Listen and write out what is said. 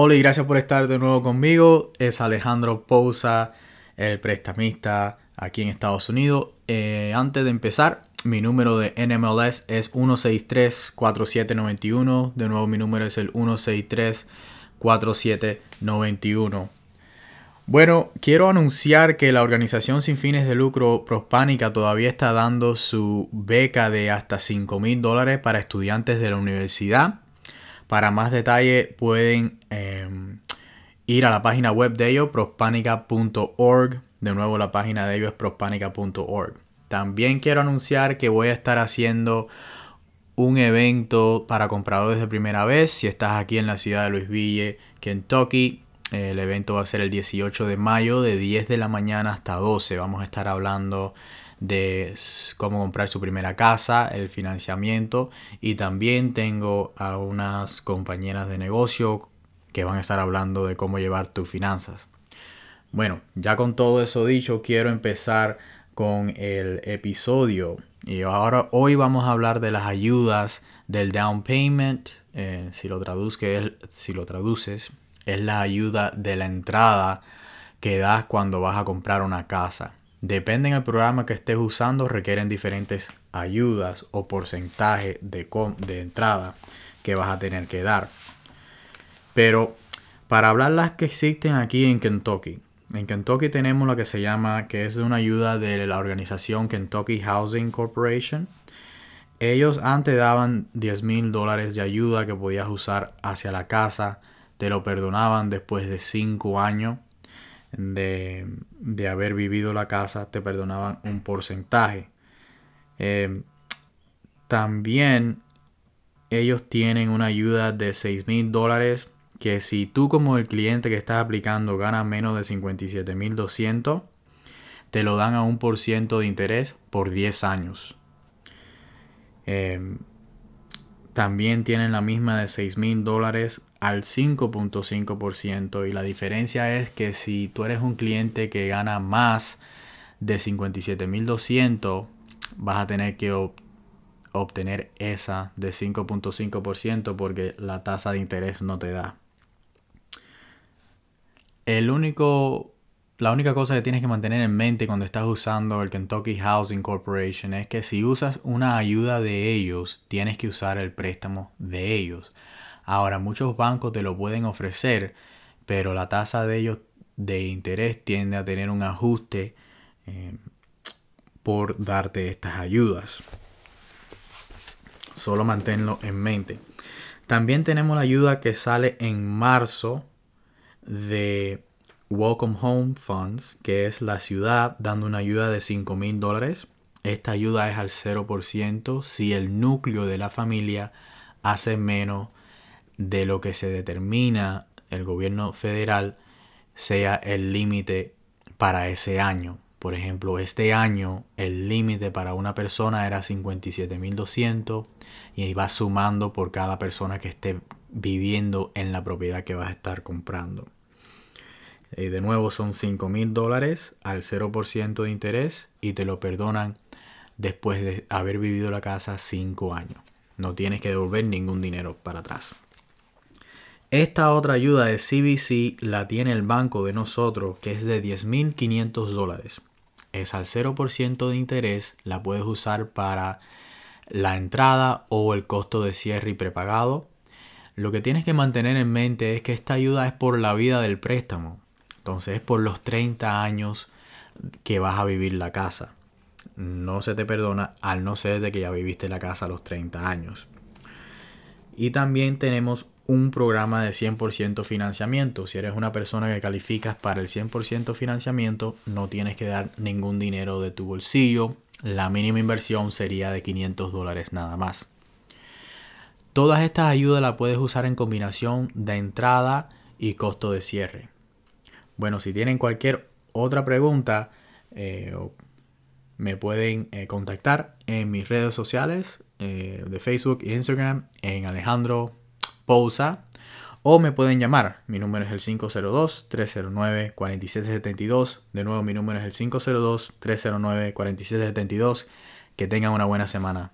Hola y gracias por estar de nuevo conmigo. Es Alejandro Pousa, el prestamista aquí en Estados Unidos. Eh, antes de empezar, mi número de NMLS es 163-4791. De nuevo, mi número es el 163-4791. Bueno, quiero anunciar que la organización sin fines de lucro Prospánica todavía está dando su beca de hasta 5 mil dólares para estudiantes de la universidad. Para más detalle pueden em, ir a la página web de ellos, prospanica.org. De nuevo la página de ellos es prospanica.org. También quiero anunciar que voy a estar haciendo un evento para compradores de primera vez. Si estás aquí en la ciudad de Louisville, Kentucky, el evento va a ser el 18 de mayo de 10 de la mañana hasta 12. Vamos a estar hablando de cómo comprar su primera casa, el financiamiento y también tengo a unas compañeras de negocio que van a estar hablando de cómo llevar tus finanzas. Bueno, ya con todo eso dicho, quiero empezar con el episodio. Y ahora hoy vamos a hablar de las ayudas del down payment. Eh, si, lo si lo traduces, es la ayuda de la entrada que das cuando vas a comprar una casa. Depende del programa que estés usando, requieren diferentes ayudas o porcentaje de, de entrada que vas a tener que dar. Pero para hablar las que existen aquí en Kentucky, en Kentucky tenemos lo que se llama, que es de una ayuda de la organización Kentucky Housing Corporation. Ellos antes daban 10 mil dólares de ayuda que podías usar hacia la casa. Te lo perdonaban después de 5 años de, haber vivido la casa, te perdonaban un porcentaje. Em, también ellos tienen una ayuda de 6 mil dólares que si tú como el cliente que estás aplicando ganas menos de 57 mil 200, te lo dan a un por ciento de interés por 10 años. Em, también tienen la misma de 6 mil dólares al 5.5% y la diferencia es que si tú eres un cliente que gana más de 57.200 vas a tener que obtener esa de 5.5% porque la tasa de interés no te da. El único, la única cosa que tienes que mantener en mente cuando estás usando el Kentucky Housing Corporation es que si usas una ayuda de ellos, tienes que usar el préstamo de ellos. Ahora, muchos bancos te lo pueden ofrecer, pero la tasa de ellos de interés tiende a tener un ajuste eh, por darte estas ayudas. Solo manténlo en mente. También tenemos la ayuda que sale en marzo de Welcome Home Funds, que es la ciudad dando una ayuda de 5 mil dólares. Esta ayuda es al 0% si el núcleo de la familia hace menos de lo que se determina el gobierno federal sea el límite para ese año. Por ejemplo, este año el límite para una persona era 57.200 y va sumando por cada persona que esté viviendo en la propiedad que vas a estar comprando. De nuevo son 5.000 dólares al 0% de interés y te lo perdonan después de haber vivido la casa 5 años. No tienes que devolver ningún dinero para atrás. Esta otra ayuda de CBC la tiene el banco de nosotros, que es de 10.500 dólares. Es al 0% de interés, la puedes usar para la entrada o el costo de cierre y prepagado. Lo que tienes que mantener en mente es que esta ayuda es por la vida del préstamo. Entonces es por los 30 años que vas a vivir la casa. No se te perdona al no ser de que ya viviste la casa a los 30 años. Y también tenemos un programa de 100% financiamiento. Si eres una persona que calificas para el 100% financiamiento, no tienes que dar ningún dinero de tu bolsillo. La mínima inversión sería de 500 dólares nada más. Todas estas ayudas las puedes usar en combinación de entrada y costo de cierre. Bueno, si tienen cualquier otra pregunta, eh, me pueden eh, contactar en mis redes sociales eh, de Facebook e Instagram en Alejandro Pousa o me pueden llamar. Mi número es el 502-309-4772. De nuevo, mi número es el 502-309-4772. Que tengan una buena semana.